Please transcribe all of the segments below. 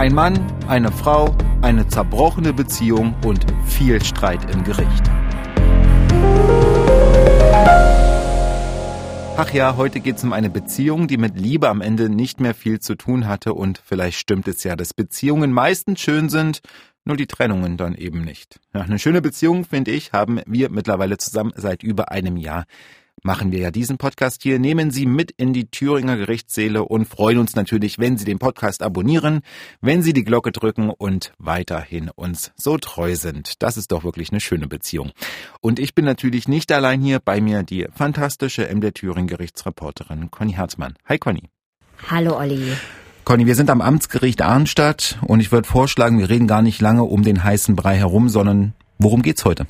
Ein Mann, eine Frau, eine zerbrochene Beziehung und viel Streit im Gericht. Ach ja, heute geht es um eine Beziehung, die mit Liebe am Ende nicht mehr viel zu tun hatte und vielleicht stimmt es ja, dass Beziehungen meistens schön sind, nur die Trennungen dann eben nicht. Ja, eine schöne Beziehung, finde ich, haben wir mittlerweile zusammen seit über einem Jahr machen wir ja diesen Podcast hier, nehmen Sie mit in die Thüringer Gerichtssäle und freuen uns natürlich, wenn Sie den Podcast abonnieren, wenn Sie die Glocke drücken und weiterhin uns so treu sind. Das ist doch wirklich eine schöne Beziehung. Und ich bin natürlich nicht allein hier, bei mir die fantastische MD Thüringen Gerichtsreporterin Conny Herzmann. Hi Conny. Hallo Olli. Conny, wir sind am Amtsgericht Arnstadt und ich würde vorschlagen, wir reden gar nicht lange um den heißen Brei herum, sondern worum geht's heute?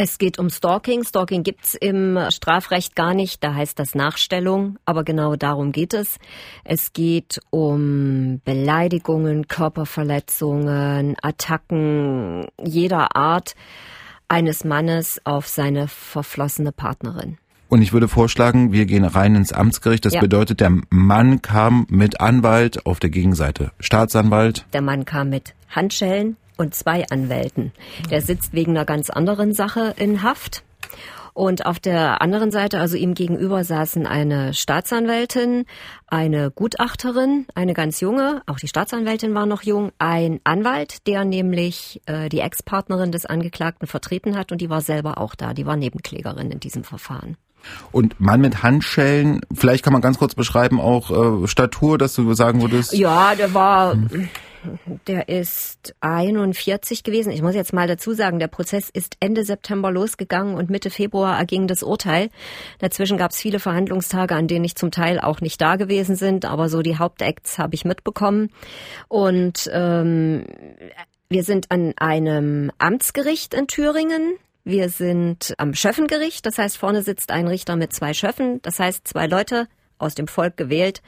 Es geht um Stalking. Stalking gibt's im Strafrecht gar nicht, da heißt das Nachstellung, aber genau darum geht es. Es geht um Beleidigungen, Körperverletzungen, Attacken jeder Art eines Mannes auf seine verflossene Partnerin. Und ich würde vorschlagen, wir gehen rein ins Amtsgericht. Das ja. bedeutet, der Mann kam mit Anwalt auf der Gegenseite. Staatsanwalt. Der Mann kam mit Handschellen, und zwei Anwälten. Der sitzt wegen einer ganz anderen Sache in Haft. Und auf der anderen Seite, also ihm gegenüber, saßen eine Staatsanwältin, eine Gutachterin, eine ganz junge, auch die Staatsanwältin war noch jung, ein Anwalt, der nämlich äh, die Ex-Partnerin des Angeklagten vertreten hat und die war selber auch da, die war Nebenklägerin in diesem Verfahren. Und Mann mit Handschellen, vielleicht kann man ganz kurz beschreiben, auch äh, Statur, dass du sagen würdest? Ja, der war. Hm der ist 41 gewesen. Ich muss jetzt mal dazu sagen, der Prozess ist Ende September losgegangen und Mitte Februar erging das Urteil. Dazwischen gab es viele Verhandlungstage, an denen ich zum Teil auch nicht da gewesen sind, aber so die Hauptacts habe ich mitbekommen. Und ähm, wir sind an einem Amtsgericht in Thüringen. Wir sind am Schöffengericht, das heißt vorne sitzt ein Richter mit zwei Schöffen, das heißt zwei Leute aus dem Volk gewählt.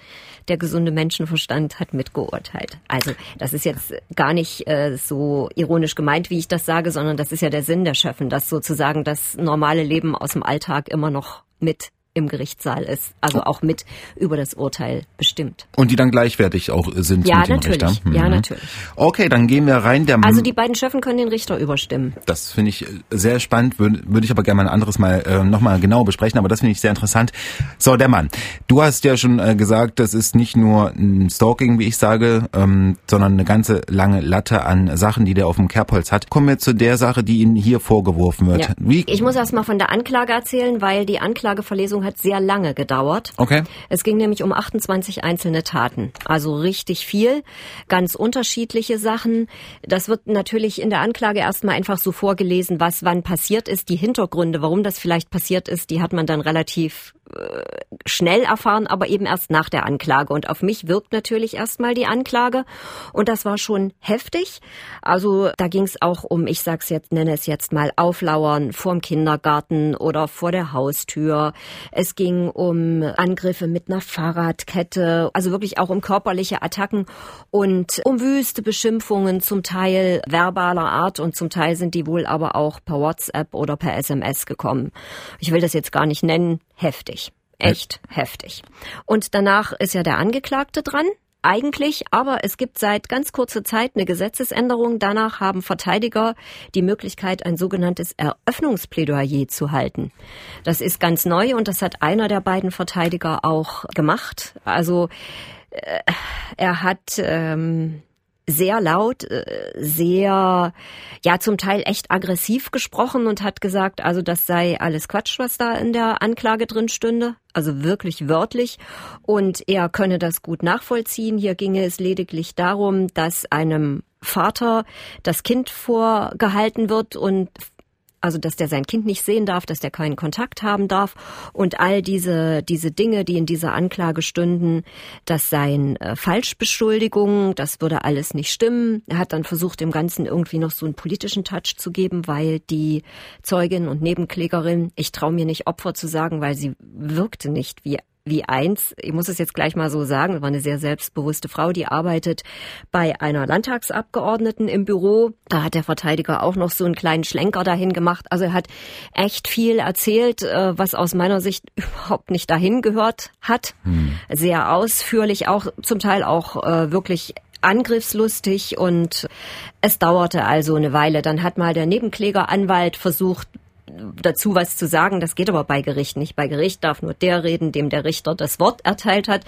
Der gesunde Menschenverstand hat mitgeurteilt. Also das ist jetzt gar nicht äh, so ironisch gemeint, wie ich das sage, sondern das ist ja der Sinn der Schöffen, dass sozusagen das normale Leben aus dem Alltag immer noch mit im Gerichtssaal ist, also auch mit über das Urteil bestimmt. Und die dann gleichwertig auch sind ja, mit dem natürlich. Richter? Mhm. Ja, natürlich. Okay, dann gehen wir rein. Der also die beiden Schöffen können den Richter überstimmen. Das finde ich sehr spannend, würde würd ich aber gerne mal ein anderes Mal äh, nochmal genau besprechen, aber das finde ich sehr interessant. So, der Mann. Du hast ja schon äh, gesagt, das ist nicht nur ein Stalking, wie ich sage, ähm, sondern eine ganze lange Latte an Sachen, die der auf dem Kerbholz hat. Kommen wir zu der Sache, die Ihnen hier vorgeworfen wird. Ja. Wie ich muss erst mal von der Anklage erzählen, weil die Anklageverlesung Verhandlung hat sehr lange gedauert. Okay. Es ging nämlich um 28 einzelne Taten. Also richtig viel, ganz unterschiedliche Sachen. Das wird natürlich in der Anklage erstmal einfach so vorgelesen, was wann passiert ist. Die Hintergründe, warum das vielleicht passiert ist, die hat man dann relativ schnell erfahren, aber eben erst nach der Anklage. Und auf mich wirkt natürlich erstmal die Anklage. Und das war schon heftig. Also da ging es auch um, ich sag's jetzt, nenne es jetzt mal, Auflauern vorm Kindergarten oder vor der Haustür. Es ging um Angriffe mit einer Fahrradkette, also wirklich auch um körperliche Attacken und um wüste Beschimpfungen, zum Teil verbaler Art und zum Teil sind die wohl aber auch per WhatsApp oder per SMS gekommen. Ich will das jetzt gar nicht nennen, heftig. Echt heftig. Und danach ist ja der Angeklagte dran eigentlich, aber es gibt seit ganz kurzer Zeit eine Gesetzesänderung. Danach haben Verteidiger die Möglichkeit, ein sogenanntes Eröffnungsplädoyer zu halten. Das ist ganz neu und das hat einer der beiden Verteidiger auch gemacht. Also äh, er hat ähm, sehr laut, äh, sehr, ja, zum Teil echt aggressiv gesprochen und hat gesagt, also das sei alles Quatsch, was da in der Anklage drin stünde. Also wirklich wörtlich. Und er könne das gut nachvollziehen. Hier ginge es lediglich darum, dass einem Vater das Kind vorgehalten wird und also dass der sein Kind nicht sehen darf, dass der keinen Kontakt haben darf und all diese diese Dinge, die in dieser Anklage stünden, das seien äh, Falschbeschuldigungen, das würde alles nicht stimmen. Er hat dann versucht, dem Ganzen irgendwie noch so einen politischen Touch zu geben, weil die Zeugin und Nebenklägerin, ich traue mir nicht Opfer zu sagen, weil sie wirkte nicht wie wie eins. Ich muss es jetzt gleich mal so sagen, war eine sehr selbstbewusste Frau, die arbeitet bei einer Landtagsabgeordneten im Büro. Da hat der Verteidiger auch noch so einen kleinen Schlenker dahin gemacht. Also er hat echt viel erzählt, äh, was aus meiner Sicht überhaupt nicht dahin gehört hat. Hm. Sehr ausführlich, auch zum Teil auch äh, wirklich angriffslustig und es dauerte also eine Weile. Dann hat mal der Nebenklägeranwalt versucht, dazu was zu sagen. Das geht aber bei Gericht nicht. Bei Gericht darf nur der reden, dem der Richter das Wort erteilt hat.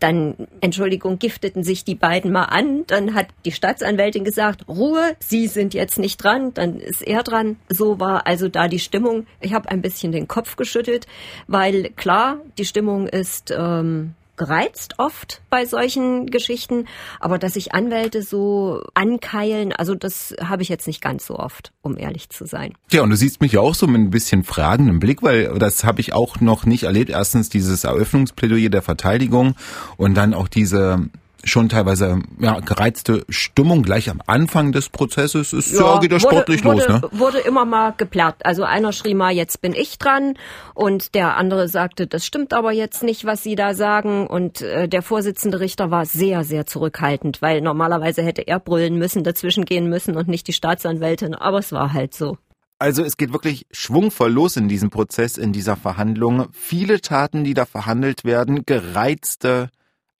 Dann, Entschuldigung, gifteten sich die beiden mal an. Dann hat die Staatsanwältin gesagt, Ruhe, Sie sind jetzt nicht dran. Dann ist er dran. So war also da die Stimmung. Ich habe ein bisschen den Kopf geschüttelt, weil klar, die Stimmung ist ähm, gereizt oft bei solchen Geschichten, aber dass sich Anwälte so ankeilen, also das habe ich jetzt nicht ganz so oft, um ehrlich zu sein. Ja, und du siehst mich auch so mit ein bisschen fragenden Blick, weil das habe ich auch noch nicht erlebt. Erstens dieses Eröffnungsplädoyer der Verteidigung und dann auch diese schon teilweise ja, gereizte Stimmung gleich am Anfang des Prozesses. Ist ja, ja geht ja sportlich wurde, los, ne? Wurde immer mal geplärrt. Also einer schrie mal, jetzt bin ich dran und der andere sagte, das stimmt aber jetzt nicht, was Sie da sagen. Und äh, der Vorsitzende Richter war sehr, sehr zurückhaltend, weil normalerweise hätte er brüllen müssen, dazwischen gehen müssen und nicht die Staatsanwältin. Aber es war halt so. Also es geht wirklich schwungvoll los in diesem Prozess, in dieser Verhandlung. Viele Taten, die da verhandelt werden, gereizte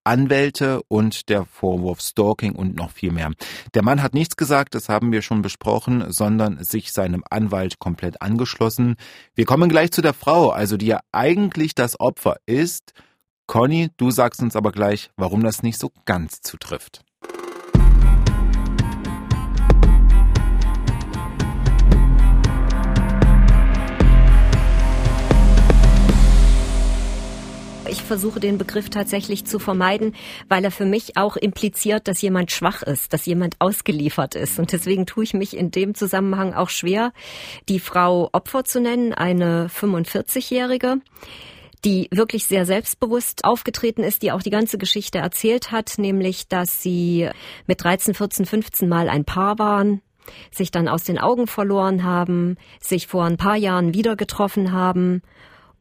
Anwälte und der Vorwurf Stalking und noch viel mehr. Der Mann hat nichts gesagt, das haben wir schon besprochen, sondern sich seinem Anwalt komplett angeschlossen. Wir kommen gleich zu der Frau, also die ja eigentlich das Opfer ist. Conny, du sagst uns aber gleich, warum das nicht so ganz zutrifft. Ich versuche den Begriff tatsächlich zu vermeiden, weil er für mich auch impliziert, dass jemand schwach ist, dass jemand ausgeliefert ist. Und deswegen tue ich mich in dem Zusammenhang auch schwer, die Frau Opfer zu nennen, eine 45-Jährige die wirklich sehr selbstbewusst aufgetreten ist, die auch die ganze Geschichte erzählt hat, nämlich dass sie mit 13, 14, 15 Mal ein Paar waren, sich dann aus den Augen verloren haben, sich vor ein paar Jahren wieder getroffen haben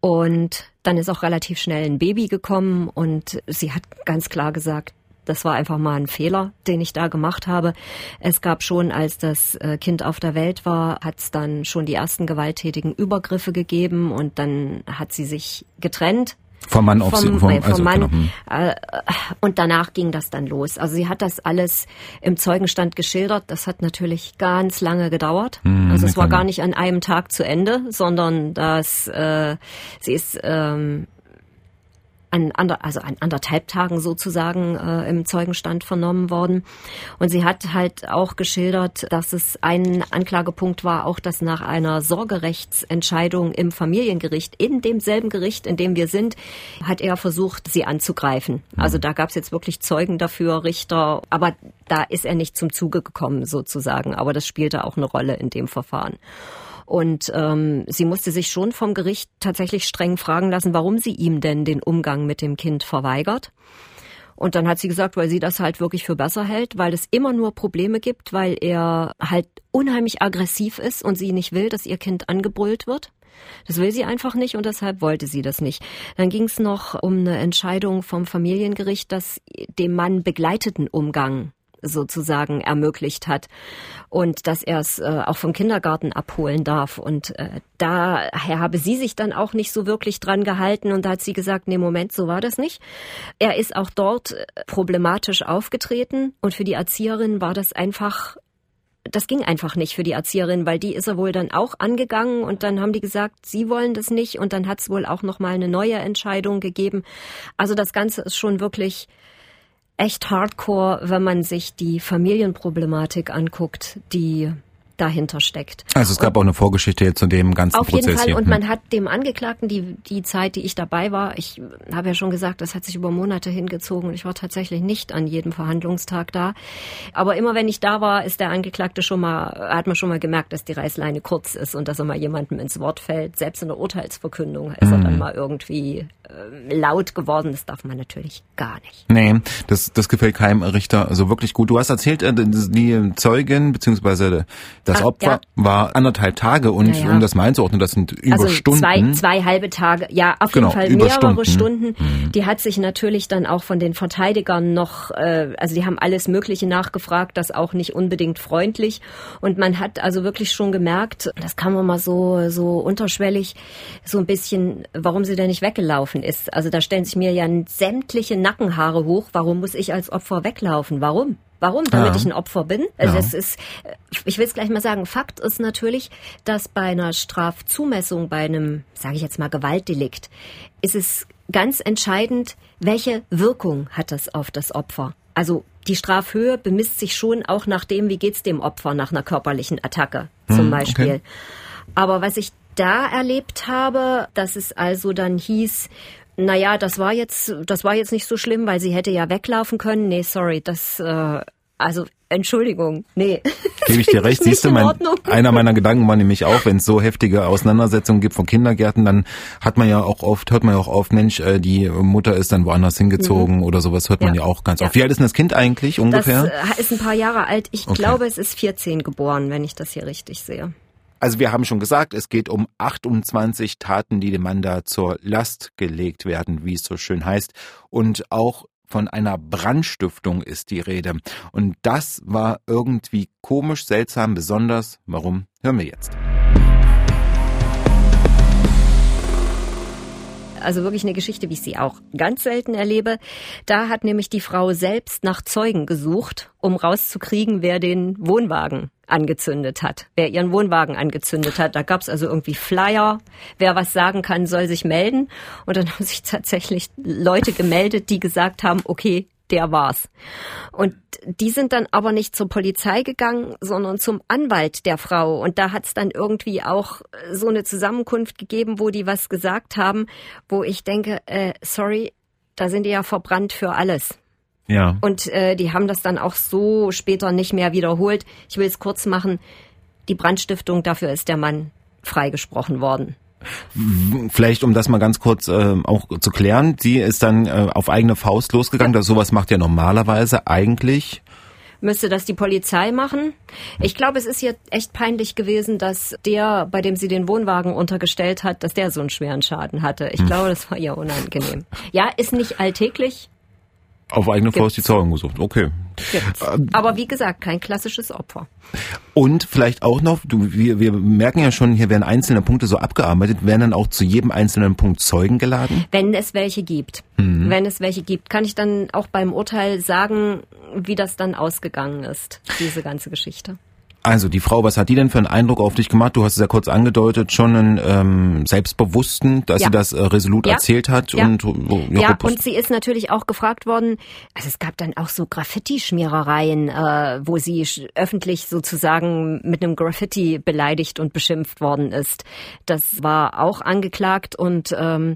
und dann ist auch relativ schnell ein Baby gekommen und sie hat ganz klar gesagt, das war einfach mal ein Fehler, den ich da gemacht habe. Es gab schon, als das äh, Kind auf der Welt war, hat es dann schon die ersten gewalttätigen Übergriffe gegeben und dann hat sie sich getrennt vom Mann auf vom, sie, vom, äh, vom also, Mann. Genau. Hm. Äh, und danach ging das dann los. Also sie hat das alles im Zeugenstand geschildert. Das hat natürlich ganz lange gedauert. Hm, also es war gar nicht an einem Tag zu Ende, sondern dass äh, sie ist ähm, an, ander, also an anderthalb Tagen sozusagen äh, im Zeugenstand vernommen worden. Und sie hat halt auch geschildert, dass es ein Anklagepunkt war, auch dass nach einer Sorgerechtsentscheidung im Familiengericht, in demselben Gericht, in dem wir sind, hat er versucht, sie anzugreifen. Also da gab es jetzt wirklich Zeugen dafür, Richter, aber da ist er nicht zum Zuge gekommen sozusagen. Aber das spielte auch eine Rolle in dem Verfahren. Und ähm, sie musste sich schon vom Gericht tatsächlich streng fragen lassen, warum sie ihm denn den Umgang mit dem Kind verweigert. Und dann hat sie gesagt, weil sie das halt wirklich für besser hält, weil es immer nur Probleme gibt, weil er halt unheimlich aggressiv ist und sie nicht will, dass ihr Kind angebrüllt wird. Das will sie einfach nicht und deshalb wollte sie das nicht. Dann ging es noch um eine Entscheidung vom Familiengericht, dass dem Mann begleiteten Umgang sozusagen ermöglicht hat und dass er es äh, auch vom Kindergarten abholen darf. Und äh, daher habe sie sich dann auch nicht so wirklich dran gehalten und da hat sie gesagt, nee, Moment, so war das nicht. Er ist auch dort äh, problematisch aufgetreten und für die Erzieherin war das einfach das ging einfach nicht für die Erzieherin, weil die ist er wohl dann auch angegangen und dann haben die gesagt, sie wollen das nicht und dann hat es wohl auch noch mal eine neue Entscheidung gegeben. Also das Ganze ist schon wirklich echt hardcore, wenn man sich die Familienproblematik anguckt, die dahinter steckt. Also es gab und auch eine Vorgeschichte jetzt zu dem ganzen auf Prozess jeden Fall. hier. Und hm. man hat dem Angeklagten die, die Zeit, die ich dabei war, ich habe ja schon gesagt, das hat sich über Monate hingezogen und ich war tatsächlich nicht an jedem Verhandlungstag da. Aber immer wenn ich da war, ist der Angeklagte schon mal, hat man schon mal gemerkt, dass die Reißleine kurz ist und dass er mal jemandem ins Wort fällt. Selbst in der Urteilsverkündung ist mhm. er dann hm. mal irgendwie äh, laut geworden. Das darf man natürlich gar nicht. Nee, das, das gefällt keinem Richter so wirklich gut. Du hast erzählt, äh, die Zeugin beziehungsweise das Ach, Opfer ja. war anderthalb Tage und ja, ja. um das mal einzuordnen, das sind über also Stunden. Zwei, zwei halbe Tage, ja, auf genau, jeden Fall mehrere Stunden. Stunden. Mhm. Die hat sich natürlich dann auch von den Verteidigern noch, äh, also die haben alles Mögliche nachgefragt, das auch nicht unbedingt freundlich. Und man hat also wirklich schon gemerkt, das kann man mal so, so unterschwellig, so ein bisschen, warum sie denn nicht weggelaufen ist. Also da stellen sich mir ja sämtliche Nackenhaare hoch. Warum muss ich als Opfer weglaufen? Warum? Warum? Damit ja. ich ein Opfer bin. Also ja. es ist, ich will es gleich mal sagen, Fakt ist natürlich, dass bei einer Strafzumessung, bei einem, sage ich jetzt mal, Gewaltdelikt, ist es ganz entscheidend, welche Wirkung hat das auf das Opfer. Also die Strafhöhe bemisst sich schon auch nach dem, wie geht's dem Opfer nach einer körperlichen Attacke zum hm, Beispiel. Okay. Aber was ich da erlebt habe, dass es also dann hieß, naja, das war jetzt, das war jetzt nicht so schlimm, weil sie hätte ja weglaufen können. Nee, sorry, das, äh, also Entschuldigung, nee. Gebe ich dir recht, siehst du, mein, einer meiner Gedanken war nämlich auch, wenn es so heftige Auseinandersetzungen gibt von Kindergärten, dann hat man ja auch oft, hört man ja auch oft, Mensch, äh, die Mutter ist dann woanders hingezogen mhm. oder sowas, hört man ja, ja auch ganz ja. oft. Wie alt ist denn das Kind eigentlich ungefähr? Das äh, ist ein paar Jahre alt. Ich okay. glaube, es ist 14 geboren, wenn ich das hier richtig sehe. Also wir haben schon gesagt, es geht um 28 Taten, die dem Mann da zur Last gelegt werden, wie es so schön heißt. Und auch von einer Brandstiftung ist die Rede. Und das war irgendwie komisch, seltsam, besonders. Warum? Hören wir jetzt. also wirklich eine Geschichte, wie ich sie auch ganz selten erlebe. Da hat nämlich die Frau selbst nach Zeugen gesucht, um rauszukriegen, wer den Wohnwagen angezündet hat, wer ihren Wohnwagen angezündet hat. Da gab es also irgendwie Flyer, wer was sagen kann, soll sich melden. Und dann haben sich tatsächlich Leute gemeldet, die gesagt haben, okay, der war's. Und die sind dann aber nicht zur Polizei gegangen, sondern zum Anwalt der Frau. Und da hat's dann irgendwie auch so eine Zusammenkunft gegeben, wo die was gesagt haben, wo ich denke, äh, sorry, da sind die ja verbrannt für alles. Ja. Und äh, die haben das dann auch so später nicht mehr wiederholt. Ich will es kurz machen. Die Brandstiftung, dafür ist der Mann freigesprochen worden. Vielleicht, um das mal ganz kurz äh, auch zu klären, sie ist dann äh, auf eigene Faust losgegangen. Ja. Das, sowas macht ja normalerweise eigentlich müsste das die Polizei machen. Ich glaube, es ist hier echt peinlich gewesen, dass der, bei dem sie den Wohnwagen untergestellt hat, dass der so einen schweren Schaden hatte. Ich hm. glaube, das war ihr unangenehm. Ja, ist nicht alltäglich, auf eigene Gibt's. Faust die Zeugen gesucht. Okay. Gibt's. Ähm, Aber wie gesagt, kein klassisches Opfer. Und vielleicht auch noch, du, wir, wir merken ja schon, hier werden einzelne Punkte so abgearbeitet, werden dann auch zu jedem einzelnen Punkt Zeugen geladen? Wenn es welche gibt. Mhm. Wenn es welche gibt, kann ich dann auch beim Urteil sagen, wie das dann ausgegangen ist, diese ganze Geschichte. Also die Frau, was hat die denn für einen Eindruck auf dich gemacht? Du hast es ja kurz angedeutet, schon einen ähm, Selbstbewussten, dass ja. sie das äh, resolut ja. erzählt hat. Ja. Und, oh, ja, ja und sie ist natürlich auch gefragt worden, also es gab dann auch so Graffiti-Schmierereien, äh, wo sie öffentlich sozusagen mit einem Graffiti beleidigt und beschimpft worden ist. Das war auch angeklagt und ähm,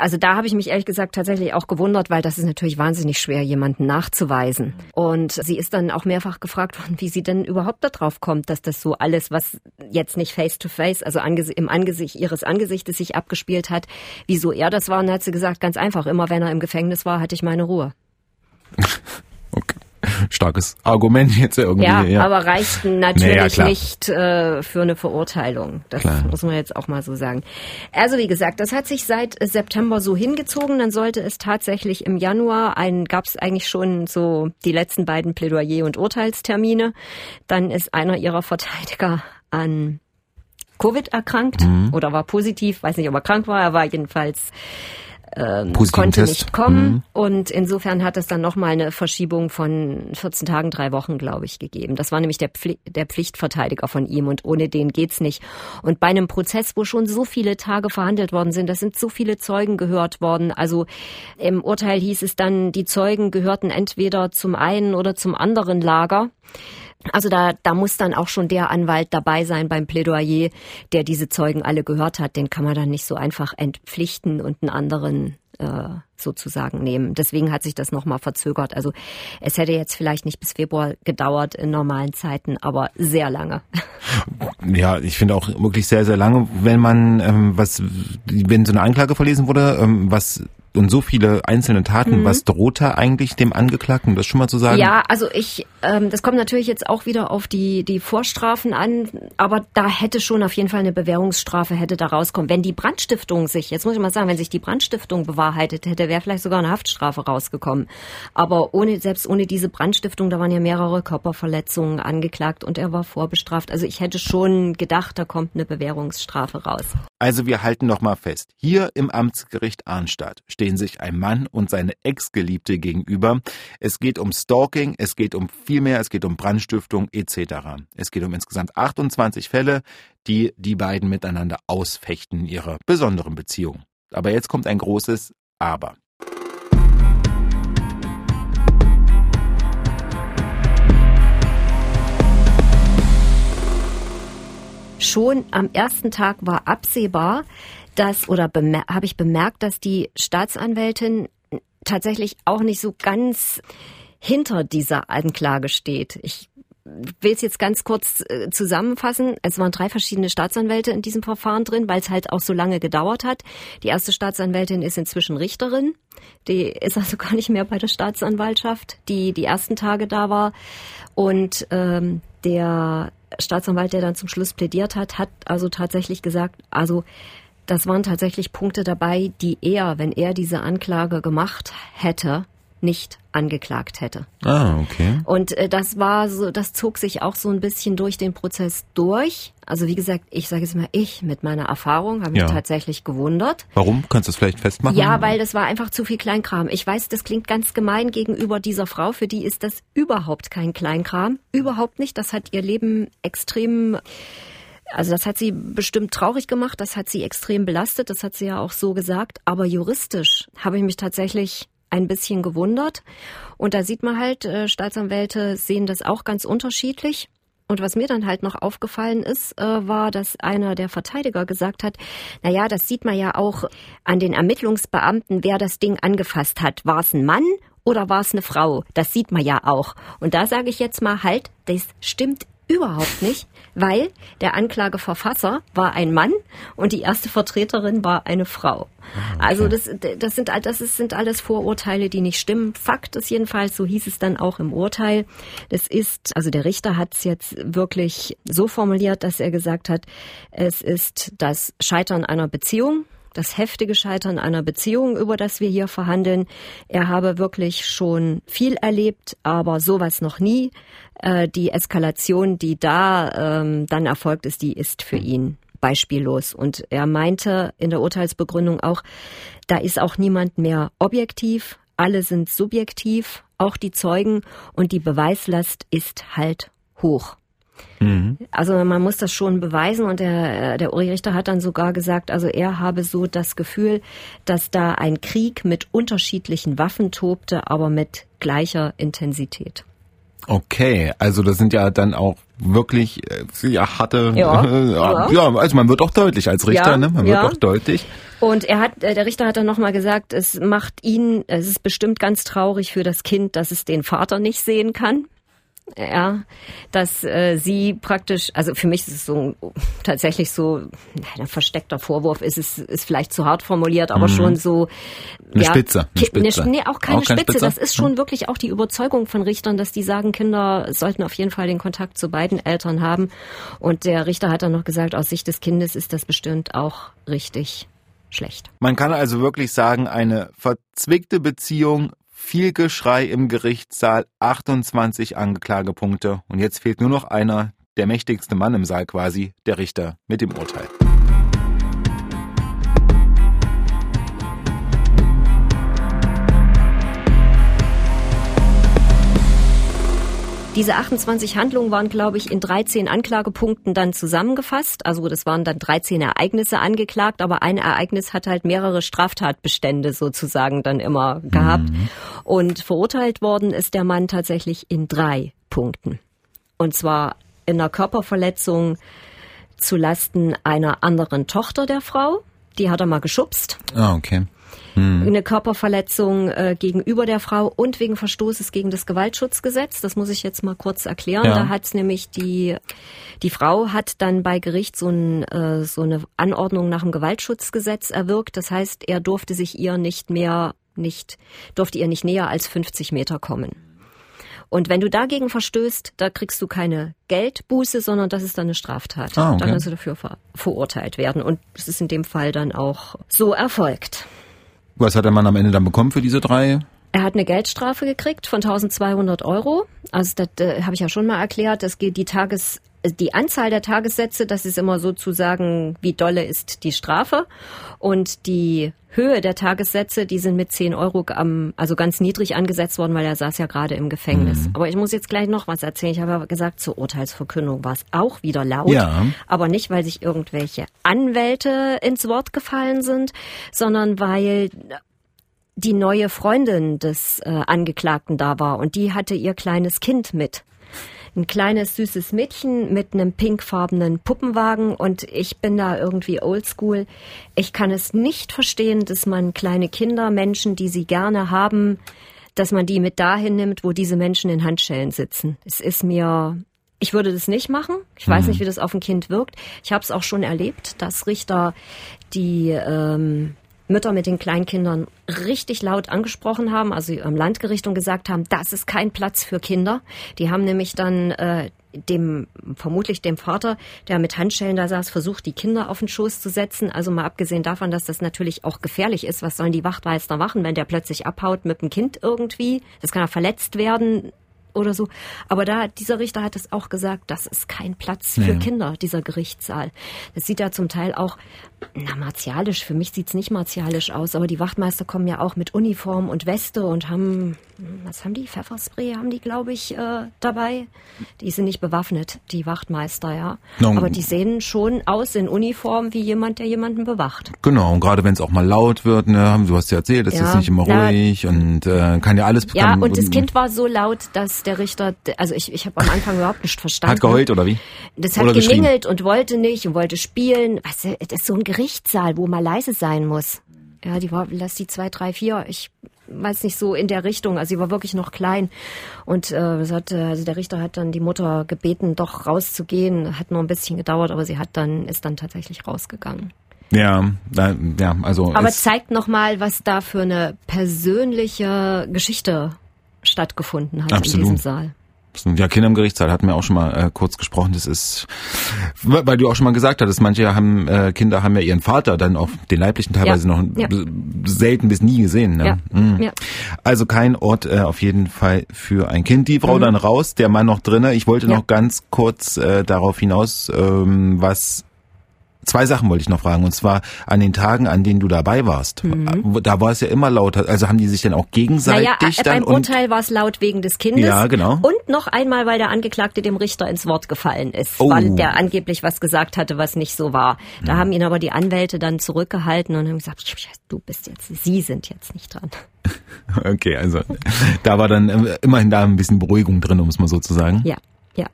also da habe ich mich ehrlich gesagt tatsächlich auch gewundert, weil das ist natürlich wahnsinnig schwer, jemanden nachzuweisen. Und sie ist dann auch mehrfach gefragt worden, wie sie denn überhaupt darauf kommt, dass das so alles, was jetzt nicht face to face, also im Angesicht ihres Angesichtes sich abgespielt hat, wieso er das war. Und dann hat sie gesagt, ganz einfach, immer wenn er im Gefängnis war, hatte ich meine Ruhe. Starkes Argument jetzt irgendwie. Ja, ja. aber reicht natürlich naja, nicht äh, für eine Verurteilung. Das klar. muss man jetzt auch mal so sagen. Also wie gesagt, das hat sich seit September so hingezogen. Dann sollte es tatsächlich im Januar gab es eigentlich schon so die letzten beiden Plädoyer- und Urteilstermine. Dann ist einer ihrer Verteidiger an Covid erkrankt mhm. oder war positiv, weiß nicht, ob er krank war, er war jedenfalls ähm, konnte Test. nicht kommen. Mhm. Und insofern hat es dann nochmal eine Verschiebung von 14 Tagen, drei Wochen, glaube ich, gegeben. Das war nämlich der, Pfli der Pflichtverteidiger von ihm und ohne den geht's nicht. Und bei einem Prozess, wo schon so viele Tage verhandelt worden sind, da sind so viele Zeugen gehört worden. Also im Urteil hieß es dann, die Zeugen gehörten entweder zum einen oder zum anderen Lager. Also da, da muss dann auch schon der Anwalt dabei sein beim Plädoyer, der diese Zeugen alle gehört hat. Den kann man dann nicht so einfach entpflichten und einen anderen äh, sozusagen nehmen. Deswegen hat sich das nochmal verzögert. Also es hätte jetzt vielleicht nicht bis Februar gedauert in normalen Zeiten, aber sehr lange. Ja, ich finde auch wirklich sehr, sehr lange, wenn man ähm, was, wenn so eine Anklage verlesen wurde, ähm, was und so viele einzelne Taten. Mhm. Was droht da eigentlich dem Angeklagten, das schon mal zu sagen? Ja, also ich, ähm, das kommt natürlich jetzt auch wieder auf die, die Vorstrafen an, aber da hätte schon auf jeden Fall eine Bewährungsstrafe hätte da rauskommen. Wenn die Brandstiftung sich, jetzt muss ich mal sagen, wenn sich die Brandstiftung bewahrheitet hätte, wäre vielleicht sogar eine Haftstrafe rausgekommen. Aber ohne, selbst ohne diese Brandstiftung, da waren ja mehrere Körperverletzungen angeklagt und er war vorbestraft. Also ich hätte schon gedacht, da kommt eine Bewährungsstrafe raus. Also wir halten noch mal fest. Hier im Amtsgericht Arnstadt steht stehen sich ein Mann und seine Ex-Geliebte gegenüber. Es geht um Stalking, es geht um viel mehr, es geht um Brandstiftung etc. Es geht um insgesamt 28 Fälle, die die beiden miteinander ausfechten in ihrer besonderen Beziehung. Aber jetzt kommt ein großes Aber. Schon am ersten Tag war absehbar, dass oder habe ich bemerkt, dass die Staatsanwältin tatsächlich auch nicht so ganz hinter dieser Anklage steht. Ich will es jetzt ganz kurz äh, zusammenfassen. Es waren drei verschiedene Staatsanwälte in diesem Verfahren drin, weil es halt auch so lange gedauert hat. Die erste Staatsanwältin ist inzwischen Richterin. Die ist also gar nicht mehr bei der Staatsanwaltschaft, die die ersten Tage da war. Und ähm, der Staatsanwalt, der dann zum Schluss plädiert hat, hat also tatsächlich gesagt, also das waren tatsächlich Punkte dabei, die er, wenn er diese Anklage gemacht hätte, nicht angeklagt hätte. Ah, okay. Und äh, das war so, das zog sich auch so ein bisschen durch den Prozess durch. Also wie gesagt, ich sage es mal, ich mit meiner Erfahrung habe mich ja. tatsächlich gewundert. Warum? Kannst du es vielleicht festmachen? Ja, weil das war einfach zu viel Kleinkram. Ich weiß, das klingt ganz gemein gegenüber dieser Frau. Für die ist das überhaupt kein Kleinkram. Überhaupt nicht. Das hat ihr Leben extrem also das hat sie bestimmt traurig gemacht, das hat sie extrem belastet, das hat sie ja auch so gesagt. Aber juristisch habe ich mich tatsächlich ein bisschen gewundert. Und da sieht man halt, äh, Staatsanwälte sehen das auch ganz unterschiedlich. Und was mir dann halt noch aufgefallen ist, äh, war, dass einer der Verteidiger gesagt hat, na ja, das sieht man ja auch an den Ermittlungsbeamten, wer das Ding angefasst hat. War es ein Mann oder war es eine Frau? Das sieht man ja auch. Und da sage ich jetzt mal halt, das stimmt Überhaupt nicht, weil der Anklageverfasser war ein Mann und die erste Vertreterin war eine Frau. Ah, okay. Also das, das, sind, das sind alles Vorurteile, die nicht stimmen. Fakt ist jedenfalls, so hieß es dann auch im Urteil, das ist, also der Richter hat es jetzt wirklich so formuliert, dass er gesagt hat, es ist das Scheitern einer Beziehung, das heftige Scheitern einer Beziehung, über das wir hier verhandeln. Er habe wirklich schon viel erlebt, aber sowas noch nie. Äh, die Eskalation, die da ähm, dann erfolgt ist, die ist für ihn beispiellos. Und er meinte in der Urteilsbegründung auch, da ist auch niemand mehr objektiv, alle sind subjektiv, auch die Zeugen, und die Beweislast ist halt hoch. Mhm. Also man muss das schon beweisen und der, der Uri-Richter hat dann sogar gesagt, also er habe so das Gefühl, dass da ein Krieg mit unterschiedlichen Waffen tobte, aber mit gleicher Intensität. Okay, also das sind ja dann auch wirklich äh, ja harte ja, äh, ja. ja, also man wird auch deutlich als Richter, ja, ne? Man wird auch deutlich. Und er hat äh, der Richter hat dann nochmal gesagt, es macht ihn, es ist bestimmt ganz traurig für das Kind, dass es den Vater nicht sehen kann ja, dass äh, sie praktisch, also für mich ist es so tatsächlich so ein versteckter Vorwurf, ist es ist vielleicht zu hart formuliert, aber mhm. schon so eine ja, Spitze, eine Spitze. Nee, auch keine auch Spitze. Spitze. Das ist schon mhm. wirklich auch die Überzeugung von Richtern, dass die sagen, Kinder sollten auf jeden Fall den Kontakt zu beiden Eltern haben. Und der Richter hat dann noch gesagt, aus Sicht des Kindes ist das bestimmt auch richtig schlecht. Man kann also wirklich sagen, eine verzwickte Beziehung viel Geschrei im Gerichtssaal, 28 Anklagepunkte und jetzt fehlt nur noch einer, der mächtigste Mann im Saal quasi, der Richter mit dem Urteil. Diese 28 Handlungen waren, glaube ich, in 13 Anklagepunkten dann zusammengefasst. Also das waren dann 13 Ereignisse angeklagt, aber ein Ereignis hat halt mehrere Straftatbestände sozusagen dann immer gehabt. Mhm. Und verurteilt worden ist der Mann tatsächlich in drei Punkten. Und zwar in einer Körperverletzung zu Lasten einer anderen Tochter der Frau. Die hat er mal geschubst. Ah, okay hm. eine Körperverletzung äh, gegenüber der Frau und wegen Verstoßes gegen das Gewaltschutzgesetz. Das muss ich jetzt mal kurz erklären. Ja. Da hat es nämlich die die Frau hat dann bei Gericht so, ein, äh, so eine Anordnung nach dem Gewaltschutzgesetz erwirkt. Das heißt, er durfte sich ihr nicht mehr nicht durfte ihr nicht näher als 50 Meter kommen. Und wenn du dagegen verstößt, da kriegst du keine Geldbuße, sondern das ist dann eine Straftat. Ah, okay. Da kannst du dafür ver verurteilt werden. Und es ist in dem Fall dann auch so erfolgt. Was hat der Mann am Ende dann bekommen für diese drei? Er hat eine Geldstrafe gekriegt von 1200 Euro. Also das äh, habe ich ja schon mal erklärt. Das geht die Tages die Anzahl der Tagessätze, das ist immer sozusagen, wie dolle ist die Strafe. Und die Höhe der Tagessätze, die sind mit 10 Euro am, also ganz niedrig angesetzt worden, weil er saß ja gerade im Gefängnis. Mhm. Aber ich muss jetzt gleich noch was erzählen. Ich habe ja gesagt, zur Urteilsverkündung war es auch wieder laut. Ja. Aber nicht, weil sich irgendwelche Anwälte ins Wort gefallen sind, sondern weil die neue Freundin des äh, Angeklagten da war und die hatte ihr kleines Kind mit ein kleines süßes Mädchen mit einem pinkfarbenen Puppenwagen und ich bin da irgendwie oldschool. Ich kann es nicht verstehen, dass man kleine Kinder, Menschen, die sie gerne haben, dass man die mit dahin nimmt, wo diese Menschen in Handschellen sitzen. Es ist mir ich würde das nicht machen. Ich weiß mhm. nicht, wie das auf ein Kind wirkt. Ich habe es auch schon erlebt, dass Richter die ähm, Mütter mit den Kleinkindern richtig laut angesprochen haben, also am Landgericht und gesagt haben, das ist kein Platz für Kinder. Die haben nämlich dann äh, dem, vermutlich dem Vater, der mit Handschellen da saß, versucht, die Kinder auf den Schoß zu setzen. Also mal abgesehen davon, dass das natürlich auch gefährlich ist. Was sollen die Wachtmeister machen, wenn der plötzlich abhaut mit dem Kind irgendwie? Das kann ja verletzt werden oder so. Aber da, dieser Richter hat es auch gesagt, das ist kein Platz für nee. Kinder, dieser Gerichtssaal. Das sieht ja zum Teil auch, na, martialisch, für mich sieht's nicht martialisch aus, aber die Wachtmeister kommen ja auch mit Uniform und Weste und haben, was haben die? Pfefferspray haben die, glaube ich, äh, dabei. Die sind nicht bewaffnet, die Wachtmeister, ja. No. Aber die sehen schon aus in Uniform wie jemand, der jemanden bewacht. Genau, und gerade wenn es auch mal laut wird, ne, du hast ja erzählt, es ja, ist nicht immer ruhig ja, und äh, kann ja alles... Ja, und das Kind war so laut, dass der Richter, also ich, ich habe am Anfang überhaupt nicht verstanden. Hat geheult oder wie? Das hat oder und wollte nicht und wollte spielen. Was, das ist so ein Gerichtssaal, wo man leise sein muss. Ja, die war, lass die zwei, drei, vier, ich weiß nicht so in der Richtung. Also sie war wirklich noch klein und äh, hat, also der Richter hat dann die Mutter gebeten, doch rauszugehen. Hat nur ein bisschen gedauert, aber sie hat dann ist dann tatsächlich rausgegangen. Ja, ja, also. Aber zeigt noch mal, was da für eine persönliche Geschichte stattgefunden hat Absolut. in diesem Saal. Ja, Kinder im Gerichtssaal hatten wir auch schon mal äh, kurz gesprochen. Das ist, weil du auch schon mal gesagt hattest, manche haben äh, Kinder haben ja ihren Vater dann auch den leiblichen teilweise ja. noch ja. selten bis nie gesehen. Ne? Ja. Mhm. Also kein Ort äh, auf jeden Fall für ein Kind. Die Frau mhm. dann raus, der Mann noch drinne. Ich wollte noch ganz kurz äh, darauf hinaus, ähm, was Zwei Sachen wollte ich noch fragen. Und zwar an den Tagen, an denen du dabei warst. Mhm. Da war es ja immer laut. Also haben die sich dann auch gegenseitig naja, äh, dann... Beim Urteil war es laut wegen des Kindes. Ja, genau. Und noch einmal, weil der Angeklagte dem Richter ins Wort gefallen ist. Oh. Weil der angeblich was gesagt hatte, was nicht so war. Da mhm. haben ihn aber die Anwälte dann zurückgehalten und haben gesagt, du bist jetzt, sie sind jetzt nicht dran. Okay, also da war dann äh, immerhin da ein bisschen Beruhigung drin, um es mal so zu sagen. Ja, ja.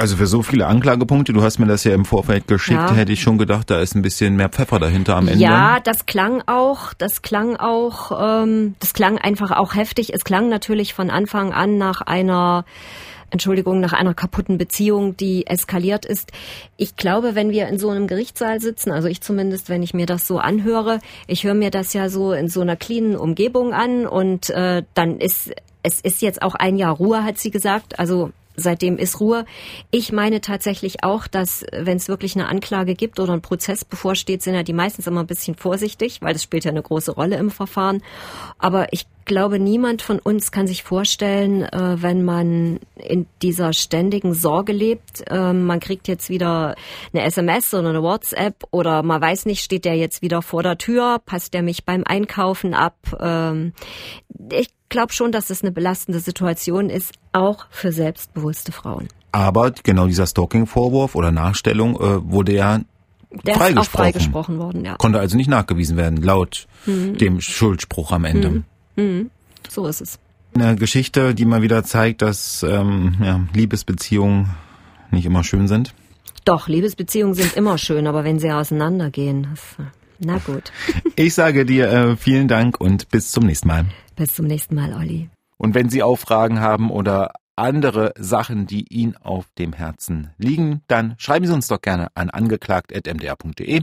Also für so viele Anklagepunkte, du hast mir das ja im Vorfeld geschickt, ja. hätte ich schon gedacht, da ist ein bisschen mehr Pfeffer dahinter am Ende. Ja, das klang auch, das klang auch, ähm, das klang einfach auch heftig. Es klang natürlich von Anfang an nach einer Entschuldigung, nach einer kaputten Beziehung, die eskaliert ist. Ich glaube, wenn wir in so einem Gerichtssaal sitzen, also ich zumindest, wenn ich mir das so anhöre, ich höre mir das ja so in so einer cleanen Umgebung an und äh, dann ist es ist jetzt auch ein Jahr Ruhe, hat sie gesagt. Also seitdem ist Ruhe. Ich meine tatsächlich auch, dass wenn es wirklich eine Anklage gibt oder ein Prozess bevorsteht, sind ja die meistens immer ein bisschen vorsichtig, weil das spielt ja eine große Rolle im Verfahren. Aber ich glaube, niemand von uns kann sich vorstellen, äh, wenn man in dieser ständigen Sorge lebt, äh, man kriegt jetzt wieder eine SMS oder eine WhatsApp oder man weiß nicht, steht der jetzt wieder vor der Tür, passt der mich beim Einkaufen ab. Ähm, ich glaube schon, dass es eine belastende Situation ist, auch für selbstbewusste Frauen. Aber genau dieser Stalking-Vorwurf oder Nachstellung äh, wurde ja der freigesprochen. ist auch freigesprochen worden, ja. Konnte also nicht nachgewiesen werden, laut mhm. dem Schuldspruch am Ende. Mhm. Mhm. So ist es. Eine Geschichte, die mal wieder zeigt, dass ähm, ja, Liebesbeziehungen nicht immer schön sind. Doch, Liebesbeziehungen sind immer schön, aber wenn sie auseinandergehen, das, na gut. Ich sage dir äh, vielen Dank und bis zum nächsten Mal. Bis zum nächsten Mal, Olli. Und wenn Sie auch Fragen haben oder andere Sachen, die Ihnen auf dem Herzen liegen, dann schreiben Sie uns doch gerne an angeklagt.mdr.de.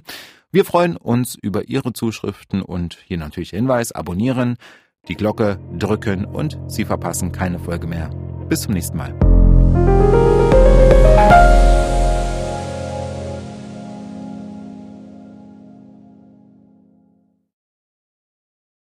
Wir freuen uns über Ihre Zuschriften und hier natürlich Hinweis, abonnieren, die Glocke drücken und Sie verpassen keine Folge mehr. Bis zum nächsten Mal.